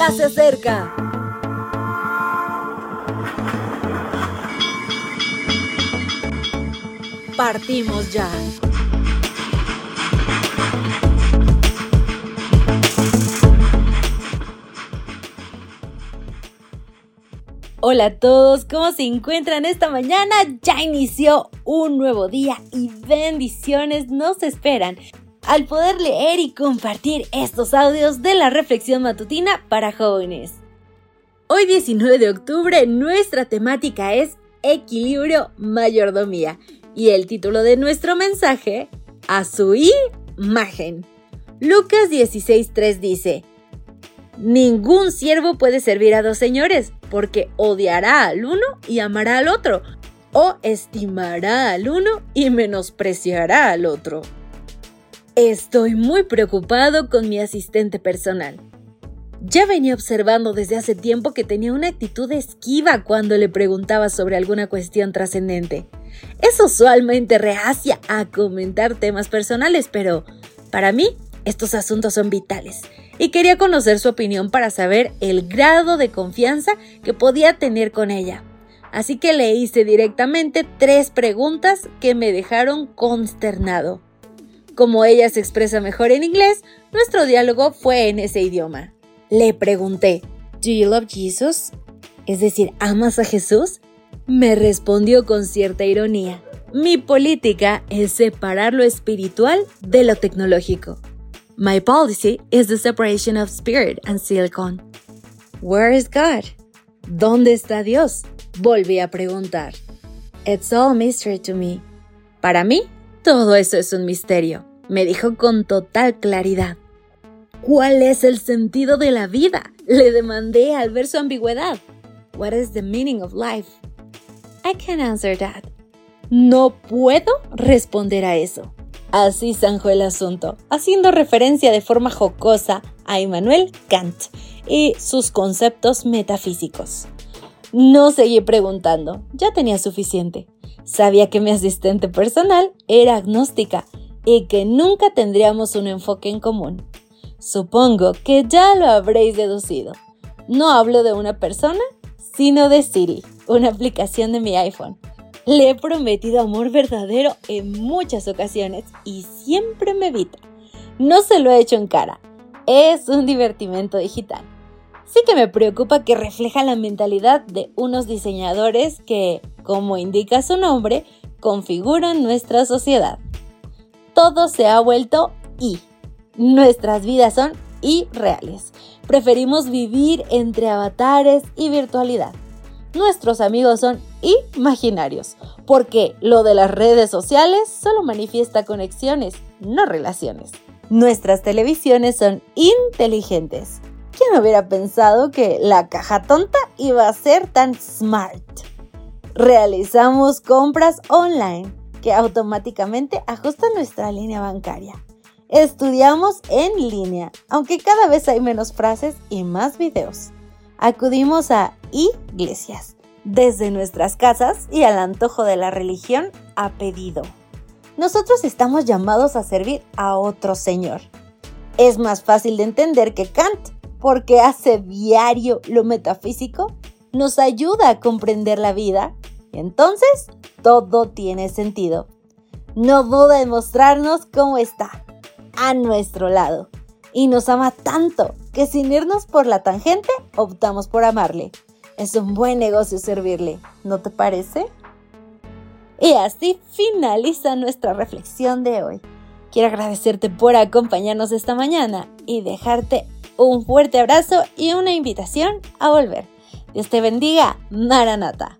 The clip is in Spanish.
ya se acerca. Partimos ya. Hola a todos, ¿cómo se encuentran esta mañana? Ya inició un nuevo día y bendiciones nos esperan al poder leer y compartir estos audios de la reflexión matutina para jóvenes. Hoy 19 de octubre nuestra temática es equilibrio mayordomía y el título de nuestro mensaje, a su imagen. Lucas 16.3 dice, Ningún siervo puede servir a dos señores, porque odiará al uno y amará al otro, o estimará al uno y menospreciará al otro. Estoy muy preocupado con mi asistente personal. Ya venía observando desde hace tiempo que tenía una actitud esquiva cuando le preguntaba sobre alguna cuestión trascendente. Es usualmente reacia a comentar temas personales, pero para mí estos asuntos son vitales y quería conocer su opinión para saber el grado de confianza que podía tener con ella. Así que le hice directamente tres preguntas que me dejaron consternado. Como ella se expresa mejor en inglés, nuestro diálogo fue en ese idioma. Le pregunté, ¿Do you love Jesus? Es decir, ¿amas a Jesús? Me respondió con cierta ironía. Mi política es separar lo espiritual de lo tecnológico. My policy is the separation of spirit and silicon. Where is God? ¿Dónde está Dios? Volví a preguntar. It's all mystery to me. Para mí, todo eso es un misterio, me dijo con total claridad. ¿Cuál es el sentido de la vida? Le demandé al ver su ambigüedad. What is the meaning of life? I can't answer that. No puedo responder a eso. Así zanjó el asunto, haciendo referencia de forma jocosa a Immanuel Kant y sus conceptos metafísicos. No seguí preguntando, ya tenía suficiente. Sabía que mi asistente personal era agnóstica y que nunca tendríamos un enfoque en común. Supongo que ya lo habréis deducido. No hablo de una persona, sino de Siri, una aplicación de mi iPhone. Le he prometido amor verdadero en muchas ocasiones y siempre me evita. No se lo he hecho en cara. Es un divertimento digital. Sí que me preocupa que refleja la mentalidad de unos diseñadores que, como indica su nombre, configuran nuestra sociedad. Todo se ha vuelto y. Nuestras vidas son irreales. Preferimos vivir entre avatares y virtualidad nuestros amigos son imaginarios, porque lo de las redes sociales solo manifiesta conexiones, no relaciones. Nuestras televisiones son inteligentes. ¿Quién hubiera pensado que la caja tonta iba a ser tan smart? Realizamos compras online que automáticamente ajustan nuestra línea bancaria. Estudiamos en línea, aunque cada vez hay menos frases y más videos acudimos a iglesias, desde nuestras casas y al antojo de la religión a pedido. Nosotros estamos llamados a servir a otro Señor. Es más fácil de entender que Kant, porque hace diario lo metafísico, nos ayuda a comprender la vida, entonces todo tiene sentido. No duda en mostrarnos cómo está, a nuestro lado, y nos ama tanto que sin irnos por la tangente, optamos por amarle. Es un buen negocio servirle, ¿no te parece? Y así finaliza nuestra reflexión de hoy. Quiero agradecerte por acompañarnos esta mañana y dejarte un fuerte abrazo y una invitación a volver. Dios te bendiga, Maranata.